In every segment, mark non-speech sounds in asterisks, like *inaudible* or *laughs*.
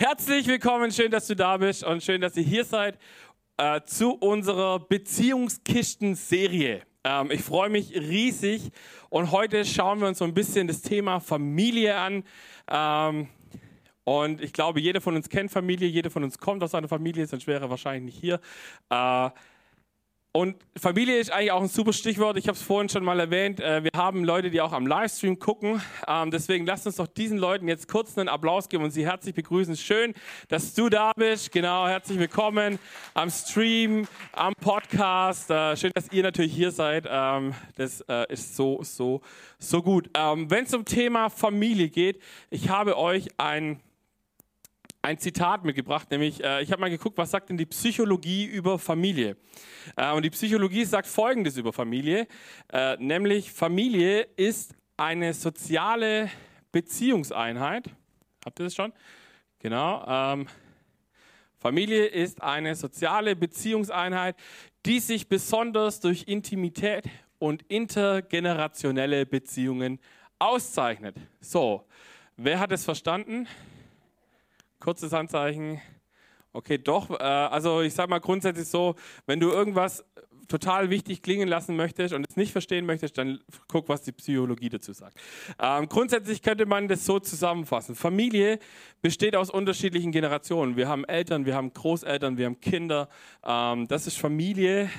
Herzlich willkommen, schön, dass du da bist und schön, dass ihr hier seid äh, zu unserer Beziehungskisten-Serie. Ähm, ich freue mich riesig und heute schauen wir uns so ein bisschen das Thema Familie an. Ähm, und ich glaube, jeder von uns kennt Familie, jeder von uns kommt aus einer Familie, sonst wäre er wahrscheinlich nicht hier. Äh, und Familie ist eigentlich auch ein super Stichwort. Ich habe es vorhin schon mal erwähnt. Äh, wir haben Leute, die auch am Livestream gucken. Ähm, deswegen lasst uns doch diesen Leuten jetzt kurz einen Applaus geben und sie herzlich begrüßen. Schön, dass du da bist. Genau, herzlich willkommen am Stream, am Podcast. Äh, schön, dass ihr natürlich hier seid. Ähm, das äh, ist so, so, so gut. Ähm, Wenn es um Thema Familie geht, ich habe euch ein ein Zitat mitgebracht, nämlich äh, ich habe mal geguckt, was sagt denn die Psychologie über Familie? Äh, und die Psychologie sagt Folgendes über Familie, äh, nämlich Familie ist eine soziale Beziehungseinheit. Habt ihr das schon? Genau. Ähm, Familie ist eine soziale Beziehungseinheit, die sich besonders durch Intimität und intergenerationelle Beziehungen auszeichnet. So, wer hat es verstanden? Kurzes Handzeichen. Okay, doch. Äh, also ich sage mal grundsätzlich so, wenn du irgendwas total wichtig klingen lassen möchtest und es nicht verstehen möchtest, dann guck, was die Psychologie dazu sagt. Ähm, grundsätzlich könnte man das so zusammenfassen. Familie besteht aus unterschiedlichen Generationen. Wir haben Eltern, wir haben Großeltern, wir haben Kinder. Ähm, das ist Familie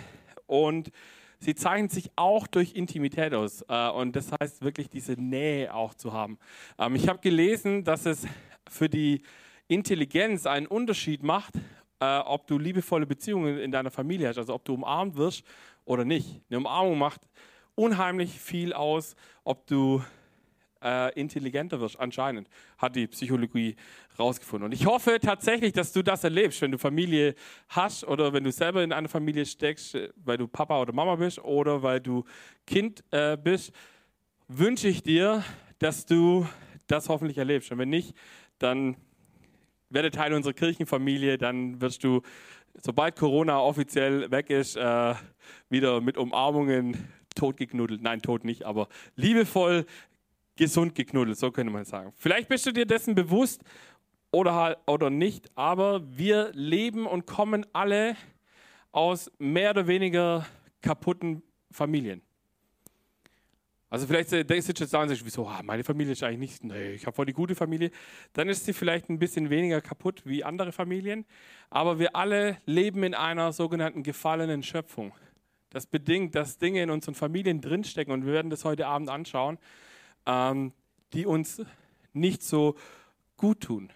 und sie zeichnet sich auch durch Intimität aus. Äh, und das heißt wirklich diese Nähe auch zu haben. Ähm, ich habe gelesen, dass es für die Intelligenz einen Unterschied macht, äh, ob du liebevolle Beziehungen in deiner Familie hast, also ob du umarmt wirst oder nicht. Eine Umarmung macht unheimlich viel aus, ob du äh, intelligenter wirst, anscheinend, hat die Psychologie rausgefunden. Und ich hoffe tatsächlich, dass du das erlebst, wenn du Familie hast oder wenn du selber in einer Familie steckst, weil du Papa oder Mama bist oder weil du Kind äh, bist, wünsche ich dir, dass du das hoffentlich erlebst. Und wenn nicht, dann werde Teil unserer Kirchenfamilie, dann wirst du, sobald Corona offiziell weg ist, äh, wieder mit Umarmungen tot geknuddelt. Nein, tot nicht, aber liebevoll, gesund geknuddelt, so könnte man sagen. Vielleicht bist du dir dessen bewusst oder, oder nicht, aber wir leben und kommen alle aus mehr oder weniger kaputten Familien. Also vielleicht äh, denkst du jetzt sagen, wieso, ah, meine Familie ist eigentlich nicht, nee, ich habe voll die gute Familie. Dann ist sie vielleicht ein bisschen weniger kaputt wie andere Familien. Aber wir alle leben in einer sogenannten gefallenen Schöpfung. Das bedingt, dass Dinge in unseren Familien drinstecken, und wir werden das heute Abend anschauen, ähm, die uns nicht so gut tun.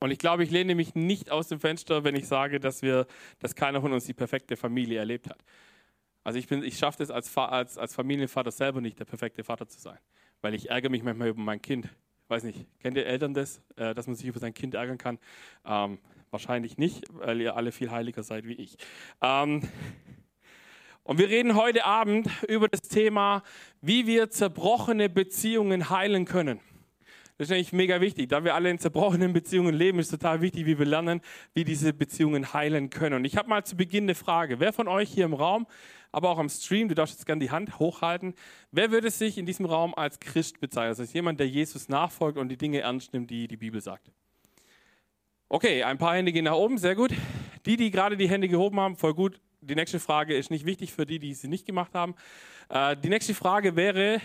Und ich glaube, ich lehne mich nicht aus dem Fenster, wenn ich sage, dass, wir, dass keiner von uns die perfekte Familie erlebt hat. Also ich, ich schaffe es als, als, als Familienvater selber nicht, der perfekte Vater zu sein. Weil ich ärgere mich manchmal über mein Kind. Weiß nicht, kennt ihr Eltern das, äh, dass man sich über sein Kind ärgern kann? Ähm, wahrscheinlich nicht, weil ihr alle viel heiliger seid wie ich. Ähm, und wir reden heute Abend über das Thema, wie wir zerbrochene Beziehungen heilen können. Das ist eigentlich mega wichtig. Da wir alle in zerbrochenen Beziehungen leben, ist total wichtig, wie wir lernen, wie diese Beziehungen heilen können. Und ich habe mal zu Beginn eine Frage. Wer von euch hier im Raum aber auch am Stream, du darfst jetzt gerne die Hand hochhalten. Wer würde sich in diesem Raum als Christ bezeichnen? Das heißt, jemand, der Jesus nachfolgt und die Dinge ernst nimmt, die die Bibel sagt. Okay, ein paar Hände gehen nach oben, sehr gut. Die, die gerade die Hände gehoben haben, voll gut. Die nächste Frage ist nicht wichtig für die, die sie nicht gemacht haben. Äh, die nächste Frage wäre,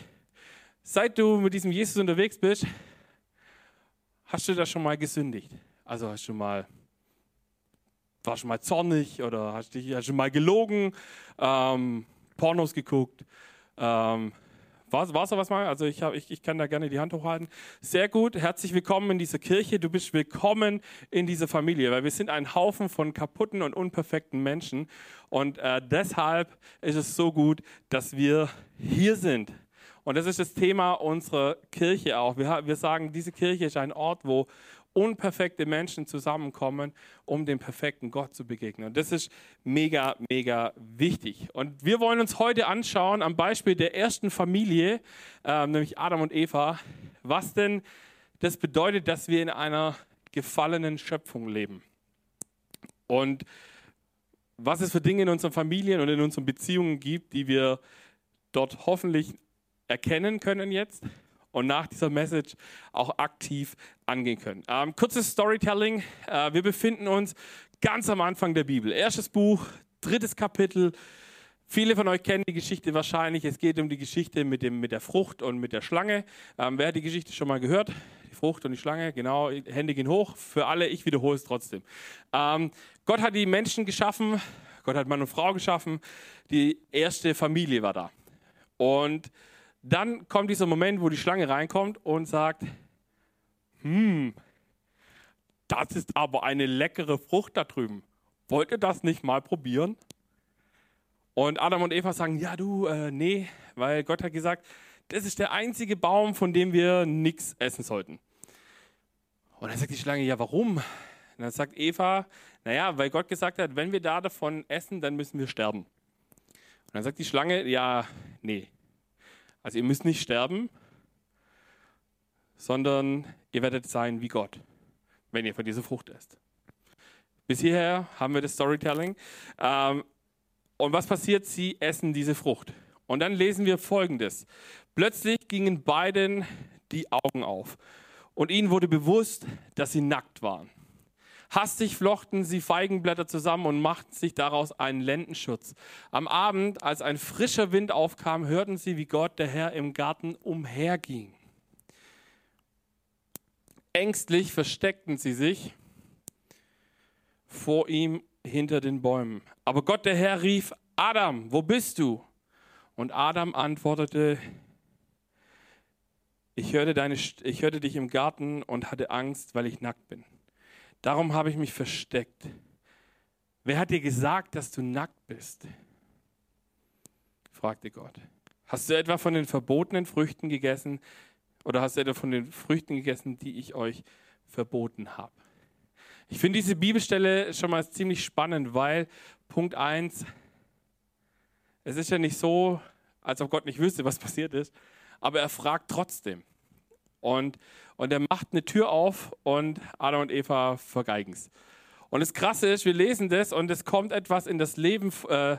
seit du mit diesem Jesus unterwegs bist, hast du da schon mal gesündigt? Also hast du mal warst du mal zornig oder hast du hast mal gelogen, ähm, Pornos geguckt. Ähm, war, war's da was mal? Also ich, hab, ich, ich kann da gerne die Hand hochhalten. Sehr gut, herzlich willkommen in dieser Kirche. Du bist willkommen in dieser Familie, weil wir sind ein Haufen von kaputten und unperfekten Menschen. Und äh, deshalb ist es so gut, dass wir hier sind. Und das ist das Thema unserer Kirche auch. Wir, wir sagen, diese Kirche ist ein Ort, wo unperfekte Menschen zusammenkommen, um dem perfekten Gott zu begegnen. Und das ist mega, mega wichtig. Und wir wollen uns heute anschauen, am Beispiel der ersten Familie, äh, nämlich Adam und Eva, was denn das bedeutet, dass wir in einer gefallenen Schöpfung leben. Und was es für Dinge in unseren Familien und in unseren Beziehungen gibt, die wir dort hoffentlich erkennen können jetzt und nach dieser Message auch aktiv angehen können. Ähm, kurzes Storytelling. Äh, wir befinden uns ganz am Anfang der Bibel. Erstes Buch, drittes Kapitel. Viele von euch kennen die Geschichte wahrscheinlich. Es geht um die Geschichte mit, dem, mit der Frucht und mit der Schlange. Ähm, wer hat die Geschichte schon mal gehört? Die Frucht und die Schlange, genau. Hände gehen hoch. Für alle, ich wiederhole es trotzdem. Ähm, Gott hat die Menschen geschaffen. Gott hat Mann und Frau geschaffen. Die erste Familie war da. Und dann kommt dieser Moment, wo die Schlange reinkommt und sagt, hm, das ist aber eine leckere Frucht da drüben. Wollt ihr das nicht mal probieren? Und Adam und Eva sagen, ja du, äh, nee, weil Gott hat gesagt, das ist der einzige Baum, von dem wir nichts essen sollten. Und dann sagt die Schlange, ja warum? Und dann sagt Eva, naja, weil Gott gesagt hat, wenn wir da davon essen, dann müssen wir sterben. Und dann sagt die Schlange, ja, nee. Also ihr müsst nicht sterben, sondern ihr werdet sein wie Gott, wenn ihr von dieser Frucht esst. Bis hierher haben wir das Storytelling. Ähm, und was passiert? Sie essen diese Frucht. Und dann lesen wir Folgendes. Plötzlich gingen beiden die Augen auf und ihnen wurde bewusst, dass sie nackt waren. Hastig flochten sie Feigenblätter zusammen und machten sich daraus einen Lendenschutz. Am Abend, als ein frischer Wind aufkam, hörten sie, wie Gott, der Herr, im Garten umherging. Ängstlich versteckten sie sich vor ihm hinter den Bäumen. Aber Gott der Herr rief, Adam, wo bist du? Und Adam antwortete, ich hörte, deine, ich hörte dich im Garten und hatte Angst, weil ich nackt bin. Darum habe ich mich versteckt. Wer hat dir gesagt, dass du nackt bist? fragte Gott. Hast du etwa von den verbotenen Früchten gegessen oder hast du etwa von den Früchten gegessen, die ich euch verboten habe? Ich finde diese Bibelstelle schon mal ziemlich spannend, weil Punkt 1, es ist ja nicht so, als ob Gott nicht wüsste, was passiert ist, aber er fragt trotzdem. Und, und er macht eine Tür auf und Adam und Eva vergeigen es. Und das Krasse ist, wir lesen das und es kommt etwas in das Leben äh,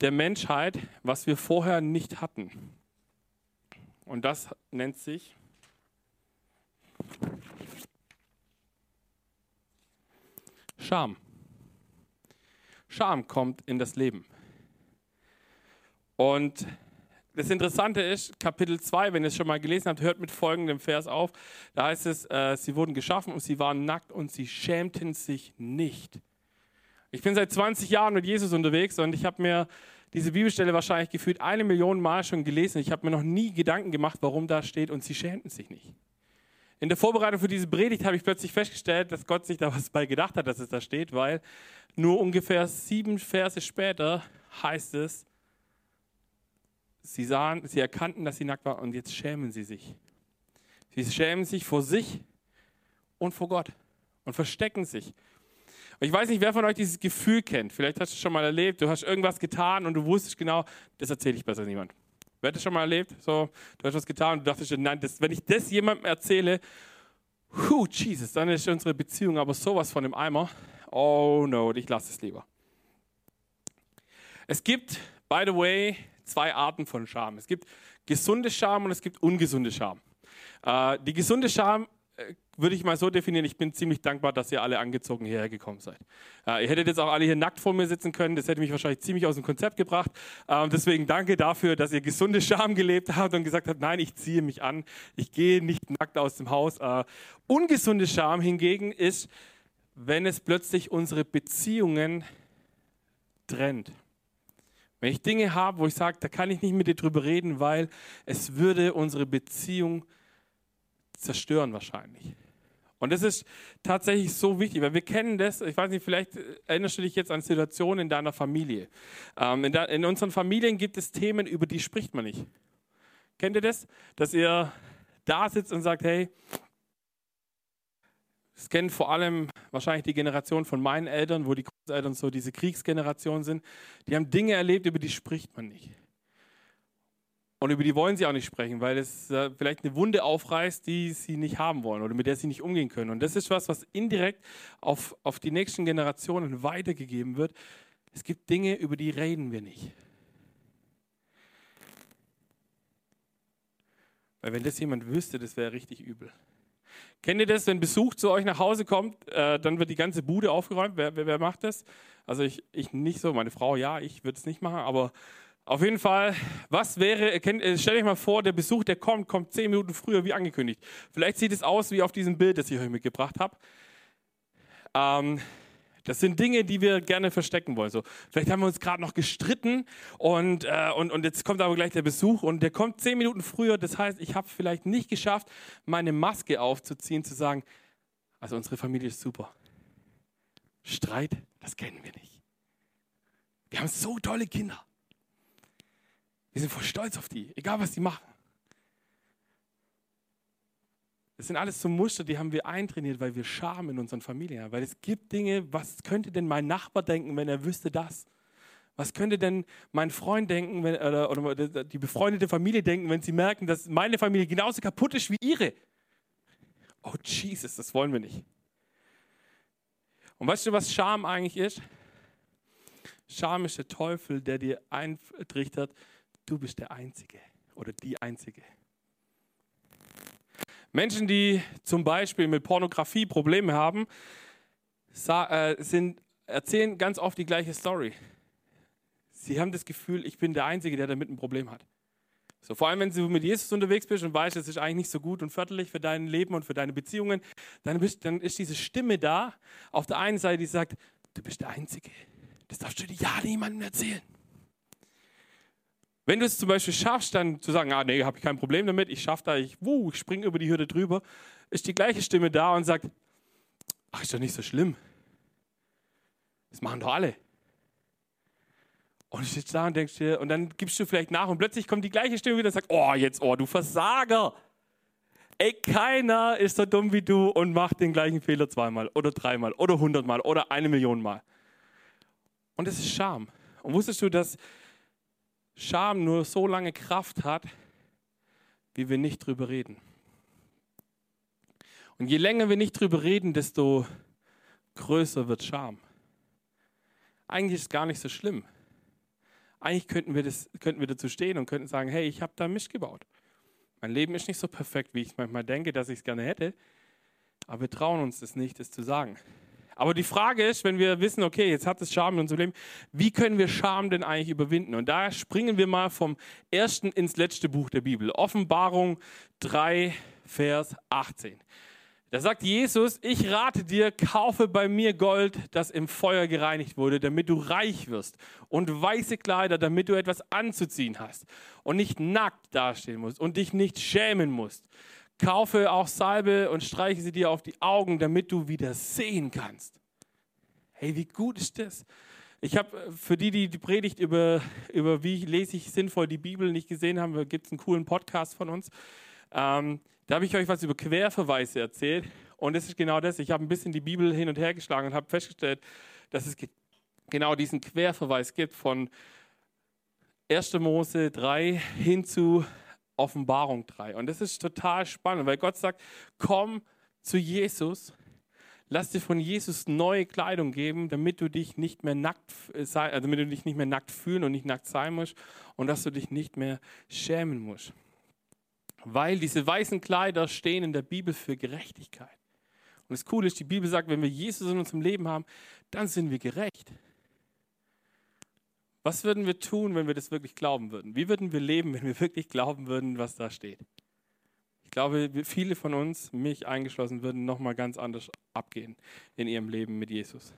der Menschheit, was wir vorher nicht hatten. Und das nennt sich Scham. Scham kommt in das Leben. Und das Interessante ist, Kapitel 2, wenn ihr es schon mal gelesen habt, hört mit folgendem Vers auf. Da heißt es, äh, sie wurden geschaffen und sie waren nackt und sie schämten sich nicht. Ich bin seit 20 Jahren mit Jesus unterwegs und ich habe mir diese Bibelstelle wahrscheinlich gefühlt eine Million Mal schon gelesen. Ich habe mir noch nie Gedanken gemacht, warum da steht und sie schämten sich nicht. In der Vorbereitung für diese Predigt habe ich plötzlich festgestellt, dass Gott sich da was bei gedacht hat, dass es da steht, weil nur ungefähr sieben Verse später heißt es, sie sahen, sie erkannten, dass sie nackt waren und jetzt schämen sie sich. Sie schämen sich vor sich und vor Gott und verstecken sich. Und ich weiß nicht, wer von euch dieses Gefühl kennt. Vielleicht hast du es schon mal erlebt, du hast irgendwas getan und du wusstest genau, das erzähle ich besser niemand. Wer hat das schon mal erlebt? So, du hast was getan und du dachtest, nein, das, wenn ich das jemandem erzähle, hu, Jesus, dann ist unsere Beziehung aber sowas von im Eimer. Oh no, ich lasse es lieber. Es gibt, by the way, zwei Arten von Scham. Es gibt gesunde Scham und es gibt ungesunde Scham. Äh, die gesunde Scham äh, würde ich mal so definieren, ich bin ziemlich dankbar, dass ihr alle angezogen hierher gekommen seid. Äh, ihr hättet jetzt auch alle hier nackt vor mir sitzen können, das hätte mich wahrscheinlich ziemlich aus dem Konzept gebracht. Ähm, deswegen danke dafür, dass ihr gesunde Scham gelebt habt und gesagt habt, nein, ich ziehe mich an, ich gehe nicht nackt aus dem Haus. Äh, ungesunde Scham hingegen ist, wenn es plötzlich unsere Beziehungen trennt. Wenn ich Dinge habe, wo ich sage, da kann ich nicht mit dir drüber reden, weil es würde unsere Beziehung zerstören wahrscheinlich. Und das ist tatsächlich so wichtig, weil wir kennen das, ich weiß nicht, vielleicht erinnerst du dich jetzt an Situationen in deiner Familie. Ähm, in, der, in unseren Familien gibt es Themen, über die spricht man nicht. Kennt ihr das? Dass ihr da sitzt und sagt, hey, das kennen vor allem wahrscheinlich die Generation von meinen Eltern, wo die Großeltern so diese Kriegsgeneration sind. Die haben Dinge erlebt, über die spricht man nicht. Und über die wollen sie auch nicht sprechen, weil es äh, vielleicht eine Wunde aufreißt, die sie nicht haben wollen oder mit der sie nicht umgehen können. Und das ist was, was indirekt auf, auf die nächsten Generationen weitergegeben wird. Es gibt Dinge, über die reden wir nicht. Weil wenn das jemand wüsste, das wäre richtig übel. Kennt ihr das, wenn Besuch zu euch nach Hause kommt, äh, dann wird die ganze Bude aufgeräumt? Wer, wer, wer macht das? Also ich, ich nicht so, meine Frau ja, ich würde es nicht machen, aber auf jeden Fall, was wäre, kennt, äh, stell euch mal vor, der Besuch, der kommt, kommt zehn Minuten früher wie angekündigt. Vielleicht sieht es aus wie auf diesem Bild, das ich euch mitgebracht habe. Ähm, das sind Dinge, die wir gerne verstecken wollen. So, vielleicht haben wir uns gerade noch gestritten und, äh, und, und jetzt kommt aber gleich der Besuch und der kommt zehn Minuten früher. Das heißt, ich habe vielleicht nicht geschafft, meine Maske aufzuziehen, zu sagen, also unsere Familie ist super. Streit, das kennen wir nicht. Wir haben so tolle Kinder. Wir sind voll stolz auf die, egal was die machen. Das sind alles so Muster, die haben wir eintrainiert, weil wir Scham in unseren Familien haben. Weil es gibt Dinge, was könnte denn mein Nachbar denken, wenn er wüsste das? Was könnte denn mein Freund denken wenn, oder, oder die befreundete Familie denken, wenn sie merken, dass meine Familie genauso kaputt ist wie ihre? Oh Jesus, das wollen wir nicht. Und weißt du, was Scham eigentlich ist? Scham ist der Teufel, der dir eintrichtert, du bist der Einzige oder die Einzige. Menschen, die zum Beispiel mit Pornografie Probleme haben, äh, sind, erzählen ganz oft die gleiche Story. Sie haben das Gefühl, ich bin der Einzige, der damit ein Problem hat. So, vor allem, wenn du mit Jesus unterwegs bist und weißt, es ist eigentlich nicht so gut und förderlich für dein Leben und für deine Beziehungen, dann, bist, dann ist diese Stimme da, auf der einen Seite, die sagt, du bist der Einzige. Das darfst du dir ja niemandem erzählen. Wenn du es zum Beispiel schaffst, dann zu sagen, ah nee, habe ich kein Problem damit, ich schaffe da, ich, wuh, ich springe über die Hürde drüber, ist die gleiche Stimme da und sagt, ach, ist doch nicht so schlimm. Das machen doch alle. Und ich sitze da und denkst dir, und dann gibst du vielleicht nach und plötzlich kommt die gleiche Stimme wieder und sagt, oh, jetzt, oh, du Versager. Ey, keiner ist so dumm wie du und macht den gleichen Fehler zweimal oder dreimal oder hundertmal oder eine Million Mal. Und das ist Scham. Und wusstest du, dass Scham nur so lange Kraft hat, wie wir nicht drüber reden. Und je länger wir nicht drüber reden, desto größer wird Scham. Eigentlich ist es gar nicht so schlimm. Eigentlich könnten wir, das, könnten wir dazu stehen und könnten sagen, hey, ich habe da Mist gebaut. Mein Leben ist nicht so perfekt, wie ich manchmal denke, dass ich es gerne hätte. Aber wir trauen uns das nicht, das zu sagen. Aber die Frage ist, wenn wir wissen, okay, jetzt hat es Scham in unserem Leben, wie können wir Scham denn eigentlich überwinden? Und da springen wir mal vom ersten ins letzte Buch der Bibel. Offenbarung 3, Vers 18. Da sagt Jesus, ich rate dir, kaufe bei mir Gold, das im Feuer gereinigt wurde, damit du reich wirst und weiße Kleider, damit du etwas anzuziehen hast und nicht nackt dastehen musst und dich nicht schämen musst. Kaufe auch Salbe und streiche sie dir auf die Augen, damit du wieder sehen kannst. Hey, wie gut ist das? Ich habe äh, für die, die die Predigt über, über wie lese ich sinnvoll die Bibel nicht gesehen haben, gibt es einen coolen Podcast von uns. Ähm, da habe ich euch was über Querverweise erzählt. Und das ist genau das. Ich habe ein bisschen die Bibel hin und her geschlagen und habe festgestellt, dass es genau diesen Querverweis gibt von 1. Mose 3 hin zu Offenbarung 3. Und das ist total spannend, weil Gott sagt, komm zu Jesus, lass dir von Jesus neue Kleidung geben, damit du dich nicht mehr nackt also damit du dich nicht mehr nackt fühlen und nicht nackt sein musst und dass du dich nicht mehr schämen musst. Weil diese weißen Kleider stehen in der Bibel für Gerechtigkeit. Und das Coole ist, die Bibel sagt, wenn wir Jesus in unserem Leben haben, dann sind wir gerecht. Was würden wir tun, wenn wir das wirklich glauben würden? Wie würden wir leben, wenn wir wirklich glauben würden, was da steht? Ich glaube, viele von uns, mich eingeschlossen, würden nochmal ganz anders abgehen in ihrem Leben mit Jesus.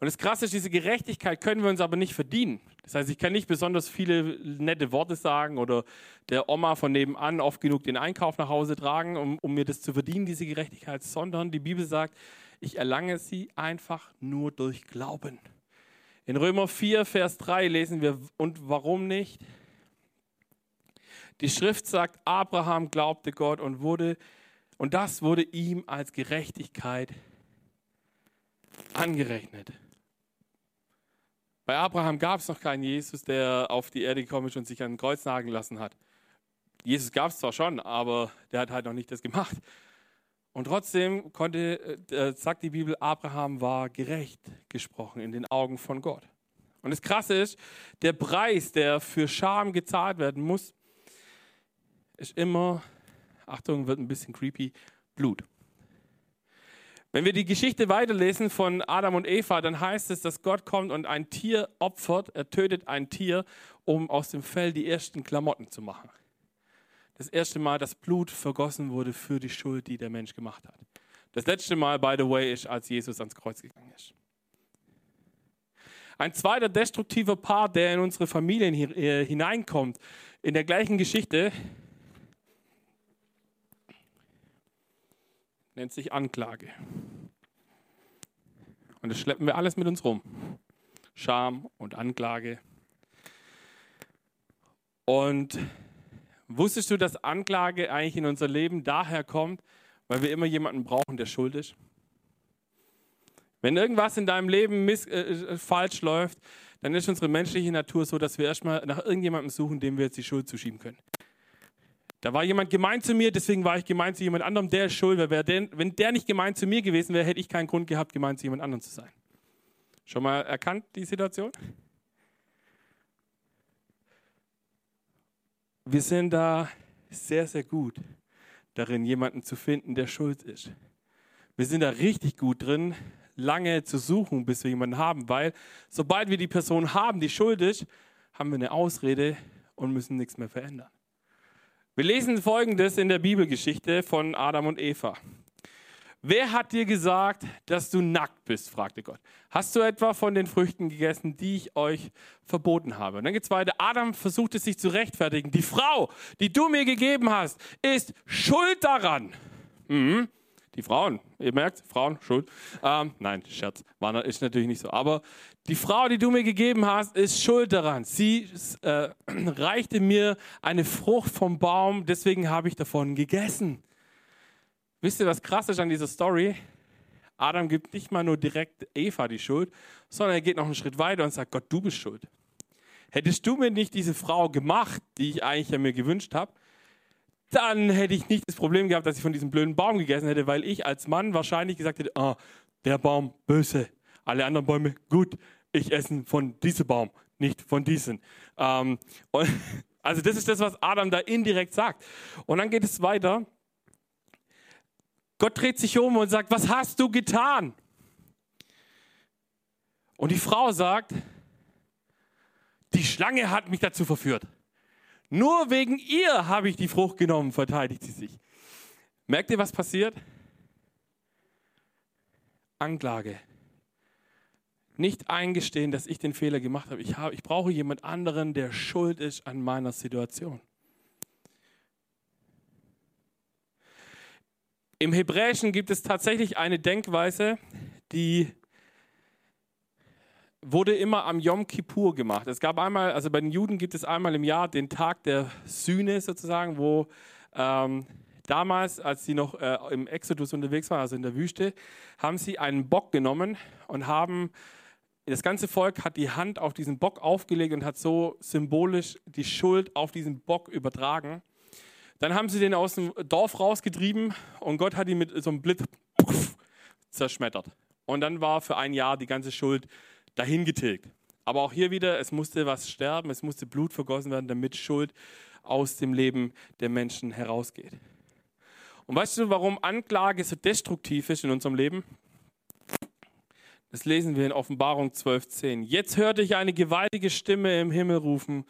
Und das Krasse ist, diese Gerechtigkeit können wir uns aber nicht verdienen. Das heißt, ich kann nicht besonders viele nette Worte sagen oder der Oma von nebenan oft genug den Einkauf nach Hause tragen, um, um mir das zu verdienen, diese Gerechtigkeit, sondern die Bibel sagt, ich erlange sie einfach nur durch Glauben. In Römer 4, Vers 3 lesen wir, und warum nicht? Die Schrift sagt, Abraham glaubte Gott und wurde, und das wurde ihm als Gerechtigkeit angerechnet. Bei Abraham gab es noch keinen Jesus, der auf die Erde gekommen ist und sich an den Kreuz nageln lassen hat. Jesus gab es zwar schon, aber der hat halt noch nicht das gemacht. Und trotzdem konnte, äh, äh, sagt die Bibel, Abraham war gerecht gesprochen in den Augen von Gott. Und das Krasse ist, der Preis, der für Scham gezahlt werden muss, ist immer, Achtung, wird ein bisschen creepy, Blut. Wenn wir die Geschichte weiterlesen von Adam und Eva, dann heißt es, dass Gott kommt und ein Tier opfert, er tötet ein Tier, um aus dem Fell die ersten Klamotten zu machen. Das erste Mal, dass Blut vergossen wurde für die Schuld, die der Mensch gemacht hat. Das letzte Mal, by the way, ist, als Jesus ans Kreuz gegangen ist. Ein zweiter destruktiver Part, der in unsere Familien äh, hineinkommt, in der gleichen Geschichte, nennt sich Anklage. Und das schleppen wir alles mit uns rum. Scham und Anklage. Und wusstest du, dass Anklage eigentlich in unser Leben daher kommt, weil wir immer jemanden brauchen, der schuld ist? Wenn irgendwas in deinem Leben miss, äh, äh falsch läuft, dann ist unsere menschliche Natur so, dass wir erstmal nach irgendjemandem suchen, dem wir jetzt die Schuld zuschieben können. Da war jemand gemein zu mir, deswegen war ich gemein zu jemand anderem, der ist schuld. Weil der, wenn der nicht gemein zu mir gewesen wäre, hätte ich keinen Grund gehabt, gemein zu jemand anderem zu sein. Schon mal erkannt die Situation? Wir sind da sehr, sehr gut darin, jemanden zu finden, der schuld ist. Wir sind da richtig gut drin, lange zu suchen, bis wir jemanden haben, weil sobald wir die Person haben, die schuld ist, haben wir eine Ausrede und müssen nichts mehr verändern. Wir lesen folgendes in der Bibelgeschichte von Adam und Eva. Wer hat dir gesagt, dass du nackt bist? fragte Gott. Hast du etwa von den Früchten gegessen, die ich euch verboten habe? Und dann geht es weiter. Adam versuchte sich zu rechtfertigen. Die Frau, die du mir gegeben hast, ist schuld daran. Mhm. Die Frauen, ihr merkt, Frauen, schuld. Ähm, nein, Scherz, war, ist natürlich nicht so. Aber die Frau, die du mir gegeben hast, ist schuld daran. Sie äh, *clears throat* reichte mir eine Frucht vom Baum, deswegen habe ich davon gegessen. Wisst ihr, was krass ist an dieser Story? Adam gibt nicht mal nur direkt Eva die Schuld, sondern er geht noch einen Schritt weiter und sagt, Gott, du bist schuld. Hättest du mir nicht diese Frau gemacht, die ich eigentlich ja mir gewünscht habe, dann hätte ich nicht das Problem gehabt, dass ich von diesem blöden Baum gegessen hätte, weil ich als Mann wahrscheinlich gesagt hätte, ah, der Baum böse, alle anderen Bäume gut, ich esse von diesem Baum, nicht von diesen. Ähm, und, *laughs* also das ist das, was Adam da indirekt sagt. Und dann geht es weiter. Gott dreht sich um und sagt, was hast du getan? Und die Frau sagt, die Schlange hat mich dazu verführt. Nur wegen ihr habe ich die Frucht genommen, verteidigt sie sich. Merkt ihr, was passiert? Anklage. Nicht eingestehen, dass ich den Fehler gemacht habe. Ich, habe, ich brauche jemand anderen, der schuld ist an meiner Situation. Im Hebräischen gibt es tatsächlich eine Denkweise, die wurde immer am Yom Kippur gemacht. Es gab einmal, also bei den Juden gibt es einmal im Jahr den Tag der Sühne sozusagen, wo ähm, damals, als sie noch äh, im Exodus unterwegs waren, also in der Wüste, haben sie einen Bock genommen und haben, das ganze Volk hat die Hand auf diesen Bock aufgelegt und hat so symbolisch die Schuld auf diesen Bock übertragen. Dann haben sie den aus dem Dorf rausgetrieben und Gott hat ihn mit so einem Blitz zerschmettert. Und dann war für ein Jahr die ganze Schuld dahin getilgt. Aber auch hier wieder, es musste was sterben, es musste Blut vergossen werden, damit Schuld aus dem Leben der Menschen herausgeht. Und weißt du, warum Anklage so destruktiv ist in unserem Leben? Das lesen wir in Offenbarung 12.10. Jetzt hörte ich eine gewaltige Stimme im Himmel rufen.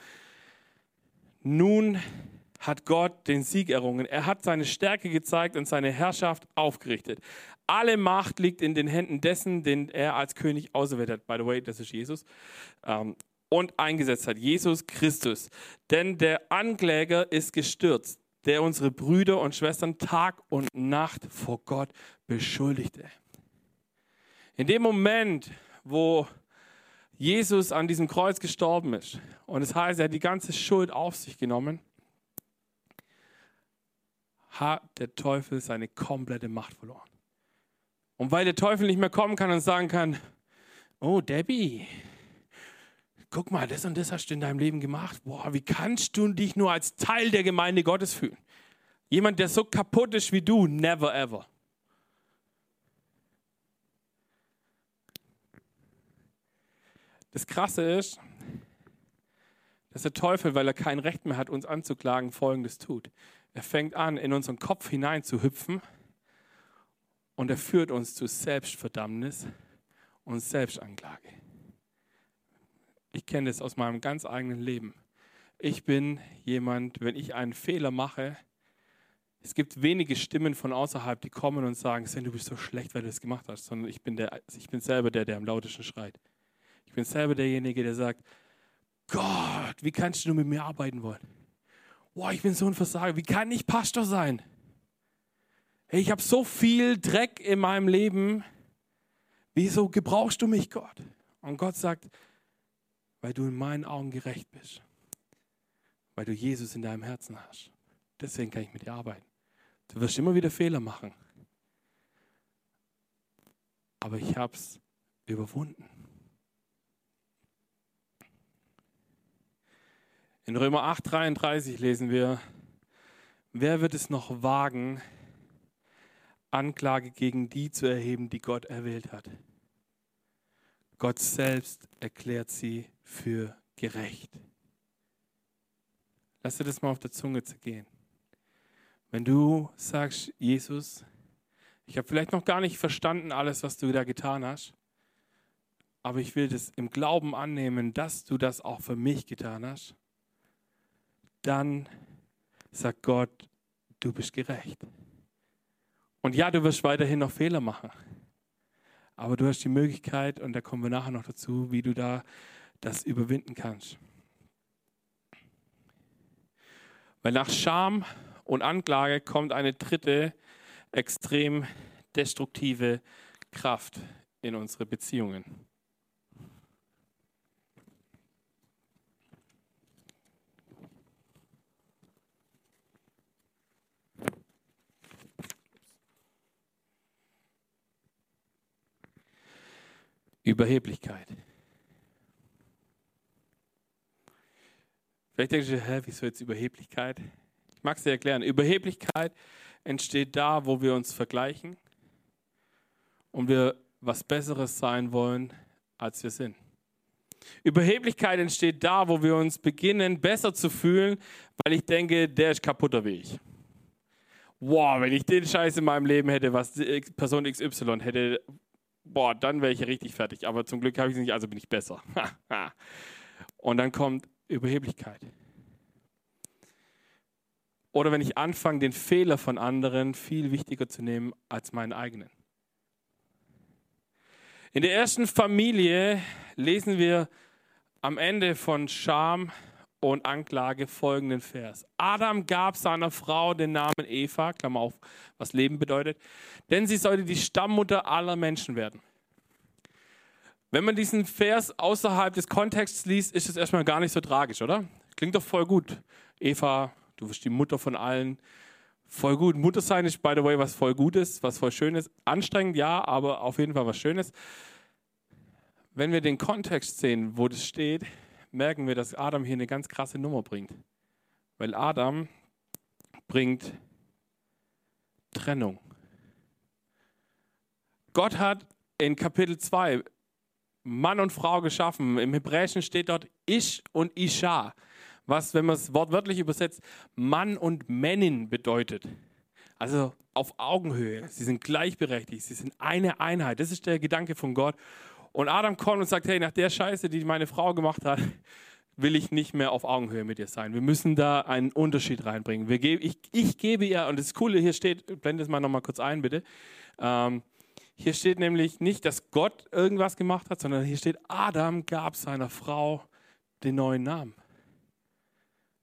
Nun hat Gott den Sieg errungen. Er hat seine Stärke gezeigt und seine Herrschaft aufgerichtet. Alle Macht liegt in den Händen dessen, den er als König auserwählt hat. By the way, das ist Jesus. Ähm, und eingesetzt hat, Jesus Christus. Denn der Ankläger ist gestürzt, der unsere Brüder und Schwestern Tag und Nacht vor Gott beschuldigte. In dem Moment, wo Jesus an diesem Kreuz gestorben ist, und es das heißt, er hat die ganze Schuld auf sich genommen, hat der Teufel seine komplette Macht verloren. Und weil der Teufel nicht mehr kommen kann und sagen kann, oh Debbie, guck mal, das und das hast du in deinem Leben gemacht. Boah, wie kannst du dich nur als Teil der Gemeinde Gottes fühlen? Jemand, der so kaputt ist wie du, never ever. Das Krasse ist, dass der Teufel, weil er kein Recht mehr hat, uns anzuklagen, Folgendes tut. Er fängt an, in unseren Kopf hinein zu hüpfen und er führt uns zu Selbstverdammnis und Selbstanklage. Ich kenne das aus meinem ganz eigenen Leben. Ich bin jemand, wenn ich einen Fehler mache, es gibt wenige Stimmen von außerhalb, die kommen und sagen, Sven, du bist so schlecht, weil du das gemacht hast, sondern ich bin, der, ich bin selber der, der am lautesten schreit. Ich bin selber derjenige, der sagt, Gott, wie kannst du nur mit mir arbeiten wollen? Boah, ich bin so ein Versager, wie kann ich Pastor sein? Ich habe so viel Dreck in meinem Leben, wieso gebrauchst du mich, Gott? Und Gott sagt, weil du in meinen Augen gerecht bist, weil du Jesus in deinem Herzen hast. Deswegen kann ich mit dir arbeiten. Du wirst immer wieder Fehler machen. Aber ich habe es überwunden. In Römer 8, 33 lesen wir, wer wird es noch wagen, Anklage gegen die zu erheben, die Gott erwählt hat? Gott selbst erklärt sie für gerecht. Lass dir das mal auf der Zunge zergehen. Wenn du sagst, Jesus, ich habe vielleicht noch gar nicht verstanden alles, was du da getan hast, aber ich will das im Glauben annehmen, dass du das auch für mich getan hast, dann sagt Gott, du bist gerecht. Und ja, du wirst weiterhin noch Fehler machen, aber du hast die Möglichkeit, und da kommen wir nachher noch dazu, wie du da das überwinden kannst. Weil nach Scham und Anklage kommt eine dritte extrem destruktive Kraft in unsere Beziehungen. Überheblichkeit. Vielleicht denkst du, hä, wieso jetzt Überheblichkeit? Ich mag es dir erklären. Überheblichkeit entsteht da, wo wir uns vergleichen und wir was Besseres sein wollen, als wir sind. Überheblichkeit entsteht da, wo wir uns beginnen, besser zu fühlen, weil ich denke, der ist kaputter wie ich. Wow, wenn ich den Scheiß in meinem Leben hätte, was Person XY hätte, boah, dann wäre ich richtig fertig. Aber zum Glück habe ich es nicht, also bin ich besser. *laughs* Und dann kommt Überheblichkeit. Oder wenn ich anfange, den Fehler von anderen viel wichtiger zu nehmen als meinen eigenen. In der ersten Familie lesen wir am Ende von Scham und Anklage folgenden Vers. Adam gab seiner Frau den Namen Eva, Klammer auf, was Leben bedeutet, denn sie sollte die Stammmutter aller Menschen werden. Wenn man diesen Vers außerhalb des Kontexts liest, ist es erstmal gar nicht so tragisch, oder? Klingt doch voll gut. Eva Du wirst die Mutter von allen. Voll gut. Mutter sein ist, by the way, was voll Gutes, was voll Schönes. Anstrengend, ja, aber auf jeden Fall was Schönes. Wenn wir den Kontext sehen, wo das steht, merken wir, dass Adam hier eine ganz krasse Nummer bringt. Weil Adam bringt Trennung. Gott hat in Kapitel 2 Mann und Frau geschaffen. Im Hebräischen steht dort Ich und Isha was, wenn man es wortwörtlich übersetzt, Mann und Männin bedeutet. Also auf Augenhöhe. Sie sind gleichberechtigt. Sie sind eine Einheit. Das ist der Gedanke von Gott. Und Adam kommt und sagt, hey, nach der Scheiße, die meine Frau gemacht hat, will ich nicht mehr auf Augenhöhe mit dir sein. Wir müssen da einen Unterschied reinbringen. Wir ge ich, ich, gebe ihr, und das Coole hier steht, blende es mal nochmal kurz ein, bitte. Ähm, hier steht nämlich nicht, dass Gott irgendwas gemacht hat, sondern hier steht, Adam gab seiner Frau den neuen Namen.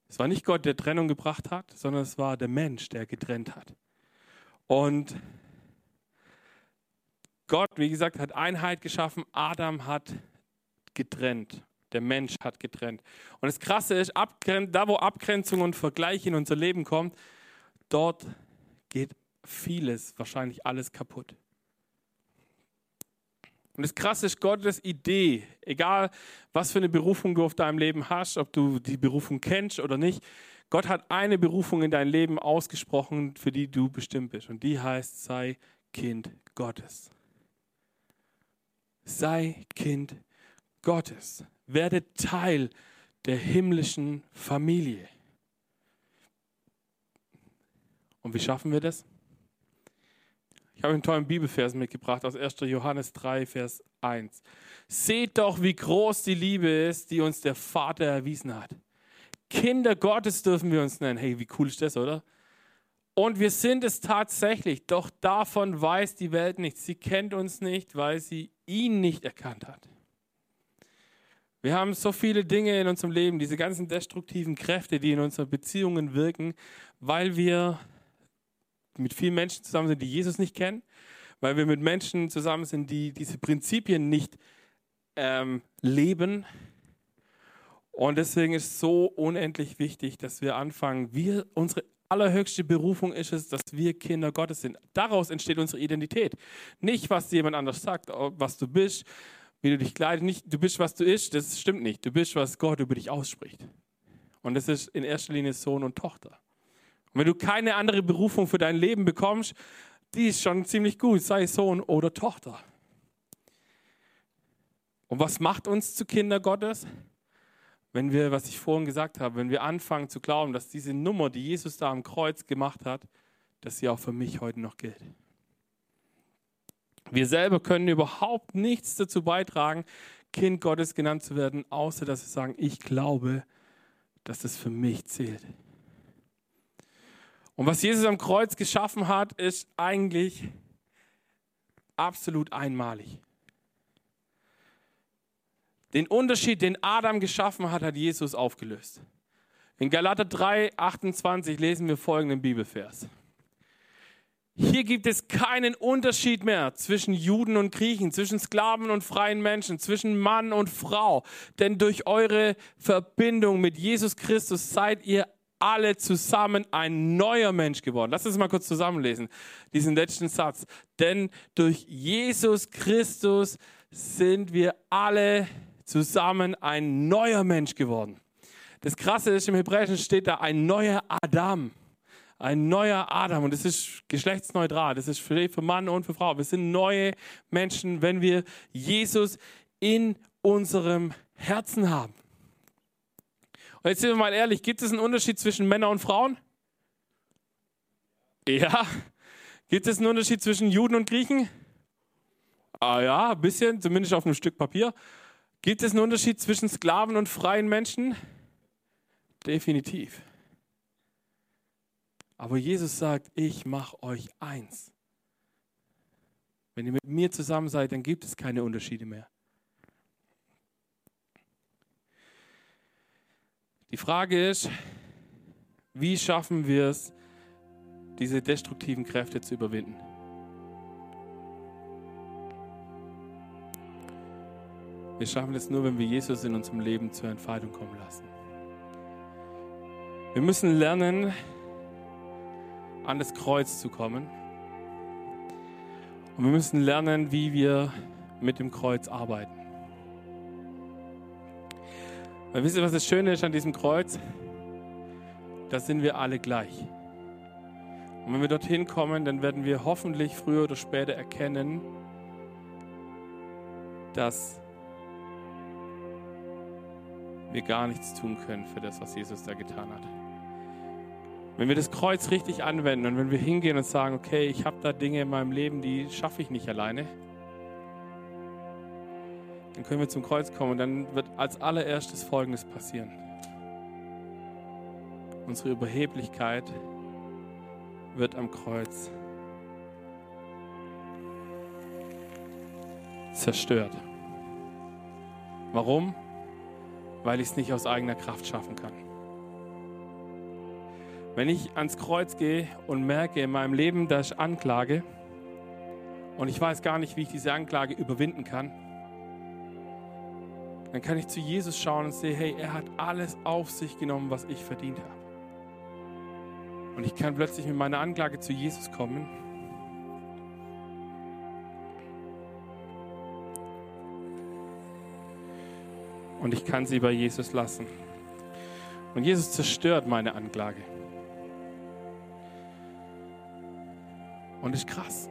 Es war nicht Gott, der Trennung gebracht hat, sondern es war der Mensch, der getrennt hat. Und Gott, wie gesagt, hat Einheit geschaffen. Adam hat getrennt. Der Mensch hat getrennt. Und das Krasse ist, da wo Abgrenzung und Vergleich in unser Leben kommt, dort geht vieles, wahrscheinlich alles kaputt. Und das Krasse ist Gottes Idee, egal was für eine Berufung du auf deinem Leben hast, ob du die Berufung kennst oder nicht, Gott hat eine Berufung in dein Leben ausgesprochen, für die du bestimmt bist. Und die heißt, sei Kind Gottes. Sei Kind Gottes. Werde Teil der himmlischen Familie. Und wie schaffen wir das? Ich habe einen tollen Bibelvers mitgebracht aus 1. Johannes 3, Vers 1. Seht doch, wie groß die Liebe ist, die uns der Vater erwiesen hat. Kinder Gottes dürfen wir uns nennen. Hey, wie cool ist das, oder? Und wir sind es tatsächlich, doch davon weiß die Welt nichts. Sie kennt uns nicht, weil sie ihn nicht erkannt hat. Wir haben so viele Dinge in unserem Leben, diese ganzen destruktiven Kräfte, die in unseren Beziehungen wirken, weil wir mit vielen Menschen zusammen sind, die Jesus nicht kennen, weil wir mit Menschen zusammen sind, die diese Prinzipien nicht ähm, leben. Und deswegen ist es so unendlich wichtig, dass wir anfangen. Wir, unsere allerhöchste Berufung ist es, dass wir Kinder Gottes sind. Daraus entsteht unsere Identität. Nicht, was jemand anders sagt, was du bist, wie du dich kleidest. Nicht, du bist, was du isst, das stimmt nicht. Du bist, was Gott über dich ausspricht. Und das ist in erster Linie Sohn und Tochter. Und wenn du keine andere Berufung für dein Leben bekommst, die ist schon ziemlich gut, sei Sohn oder Tochter. Und was macht uns zu Kinder Gottes? Wenn wir, was ich vorhin gesagt habe, wenn wir anfangen zu glauben, dass diese Nummer, die Jesus da am Kreuz gemacht hat, dass sie auch für mich heute noch gilt. Wir selber können überhaupt nichts dazu beitragen, Kind Gottes genannt zu werden, außer dass wir sagen, ich glaube, dass das für mich zählt. Und was Jesus am Kreuz geschaffen hat, ist eigentlich absolut einmalig. Den Unterschied, den Adam geschaffen hat, hat Jesus aufgelöst. In Galater 3, 28 lesen wir folgenden Bibelvers. Hier gibt es keinen Unterschied mehr zwischen Juden und Griechen, zwischen Sklaven und freien Menschen, zwischen Mann und Frau. Denn durch eure Verbindung mit Jesus Christus seid ihr alle zusammen ein neuer Mensch geworden. Lass uns mal kurz zusammenlesen, diesen letzten Satz. Denn durch Jesus Christus sind wir alle zusammen ein neuer Mensch geworden. Das Krasse ist, im Hebräischen steht da ein neuer Adam. Ein neuer Adam. Und das ist geschlechtsneutral. Das ist für, Mann und für Frau. Wir sind neue Menschen, wenn wir Jesus in unserem Herzen haben. Und jetzt sind wir mal ehrlich, gibt es einen Unterschied zwischen Männern und Frauen? Ja. Gibt es einen Unterschied zwischen Juden und Griechen? Ah ja, ein bisschen, zumindest auf einem Stück Papier. Gibt es einen Unterschied zwischen Sklaven und freien Menschen? Definitiv. Aber Jesus sagt, ich mache euch eins. Wenn ihr mit mir zusammen seid, dann gibt es keine Unterschiede mehr. Die Frage ist, wie schaffen wir es, diese destruktiven Kräfte zu überwinden? Wir schaffen es nur, wenn wir Jesus in unserem Leben zur Entfaltung kommen lassen. Wir müssen lernen, an das Kreuz zu kommen. Und wir müssen lernen, wie wir mit dem Kreuz arbeiten. Weil wisst ihr, was das Schöne ist an diesem Kreuz? Da sind wir alle gleich. Und wenn wir dorthin kommen, dann werden wir hoffentlich früher oder später erkennen, dass wir gar nichts tun können für das, was Jesus da getan hat. Wenn wir das Kreuz richtig anwenden und wenn wir hingehen und sagen, okay, ich habe da Dinge in meinem Leben, die schaffe ich nicht alleine, dann können wir zum Kreuz kommen und dann wird als allererstes Folgendes passieren. Unsere Überheblichkeit wird am Kreuz zerstört. Warum? Weil ich es nicht aus eigener Kraft schaffen kann. Wenn ich ans Kreuz gehe und merke in meinem Leben, dass ich Anklage und ich weiß gar nicht, wie ich diese Anklage überwinden kann, dann kann ich zu Jesus schauen und sehe, hey, er hat alles auf sich genommen, was ich verdient habe. Und ich kann plötzlich mit meiner Anklage zu Jesus kommen. Und ich kann sie bei Jesus lassen. Und Jesus zerstört meine Anklage. Und ist krass.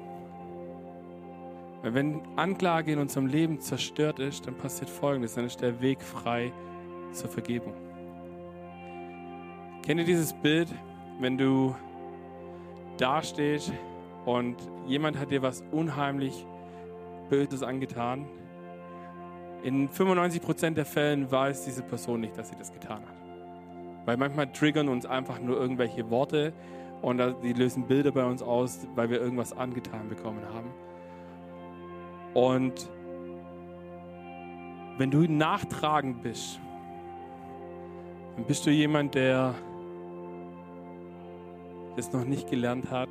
Weil wenn Anklage in unserem Leben zerstört ist, dann passiert Folgendes, dann ist der Weg frei zur Vergebung. Kennt ihr dieses Bild, wenn du dastehst und jemand hat dir was unheimlich Böses angetan. In 95% der Fällen weiß diese Person nicht, dass sie das getan hat. Weil manchmal triggern uns einfach nur irgendwelche Worte und die lösen Bilder bei uns aus, weil wir irgendwas angetan bekommen haben. Und wenn du nachtragend bist, dann bist du jemand, der es noch nicht gelernt hat,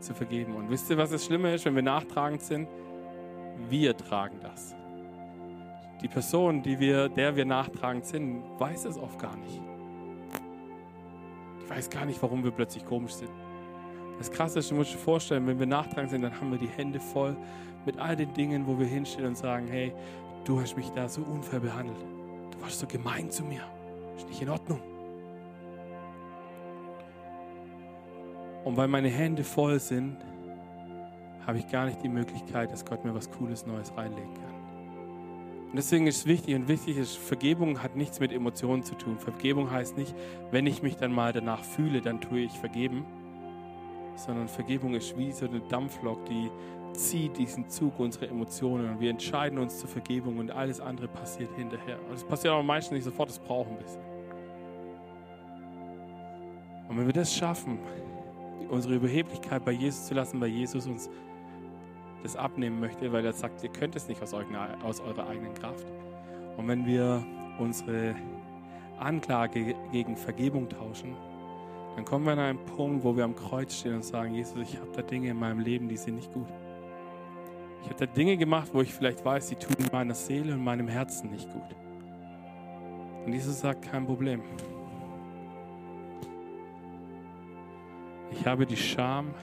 zu vergeben. Und wisst ihr, was das Schlimme ist, wenn wir nachtragend sind? Wir tragen das. Die Person, die wir, der wir nachtragend sind, weiß es oft gar nicht. Die weiß gar nicht, warum wir plötzlich komisch sind. Das Krasse ist, du musst dir vorstellen, wenn wir nachtragend sind, dann haben wir die Hände voll mit all den Dingen, wo wir hinstehen und sagen, hey, du hast mich da so unfair behandelt. Du warst so gemein zu mir. Ist nicht in Ordnung. Und weil meine Hände voll sind, habe ich gar nicht die Möglichkeit, dass Gott mir was Cooles Neues reinlegen kann. Und deswegen ist es wichtig und wichtig ist, Vergebung hat nichts mit Emotionen zu tun. Vergebung heißt nicht, wenn ich mich dann mal danach fühle, dann tue ich vergeben, sondern Vergebung ist wie so eine Dampflok, die zieht diesen Zug unserer Emotionen und wir entscheiden uns zur Vergebung und alles andere passiert hinterher. Und es passiert aber meistens nicht sofort, es braucht ein bisschen. Und wenn wir das schaffen, unsere Überheblichkeit bei Jesus zu lassen, weil Jesus uns das abnehmen möchte, weil er sagt, ihr könnt es nicht aus, aus eurer eigenen Kraft. Und wenn wir unsere Anklage gegen Vergebung tauschen, dann kommen wir an einen Punkt, wo wir am Kreuz stehen und sagen, Jesus, ich habe da Dinge in meinem Leben, die sind nicht gut. Ich habe da Dinge gemacht, wo ich vielleicht weiß, die tun meiner Seele und meinem Herzen nicht gut. Und Jesus sagt, kein Problem. Ich habe die Scham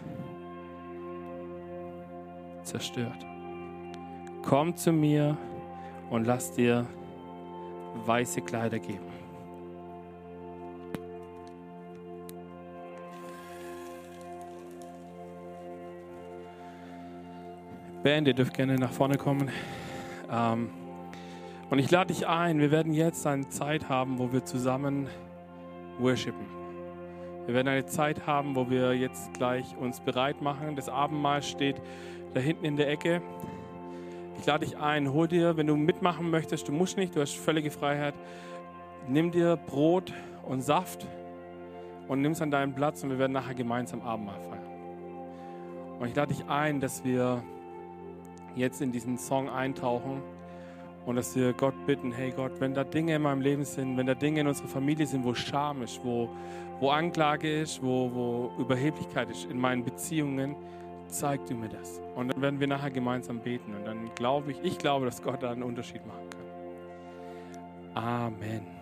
zerstört. Komm zu mir und lass dir weiße Kleider geben. Band, ihr dürft gerne nach vorne kommen. Ähm, und ich lade dich ein, wir werden jetzt eine Zeit haben, wo wir zusammen worshipen. Wir werden eine Zeit haben, wo wir jetzt gleich uns bereit machen. Das Abendmahl steht da hinten in der Ecke. Ich lade dich ein, hol dir, wenn du mitmachen möchtest, du musst nicht, du hast völlige Freiheit, nimm dir Brot und Saft und nimm es an deinen Platz und wir werden nachher gemeinsam Abendmahl feiern. Und ich lade dich ein, dass wir jetzt in diesen Song eintauchen und dass wir Gott bitten, hey Gott, wenn da Dinge in meinem Leben sind, wenn da Dinge in unserer Familie sind, wo Scham ist, wo, wo Anklage ist, wo, wo Überheblichkeit ist in meinen Beziehungen, zeig du mir das. Und dann werden wir nachher gemeinsam beten und dann glaube ich, ich glaube, dass Gott da einen Unterschied machen kann. Amen.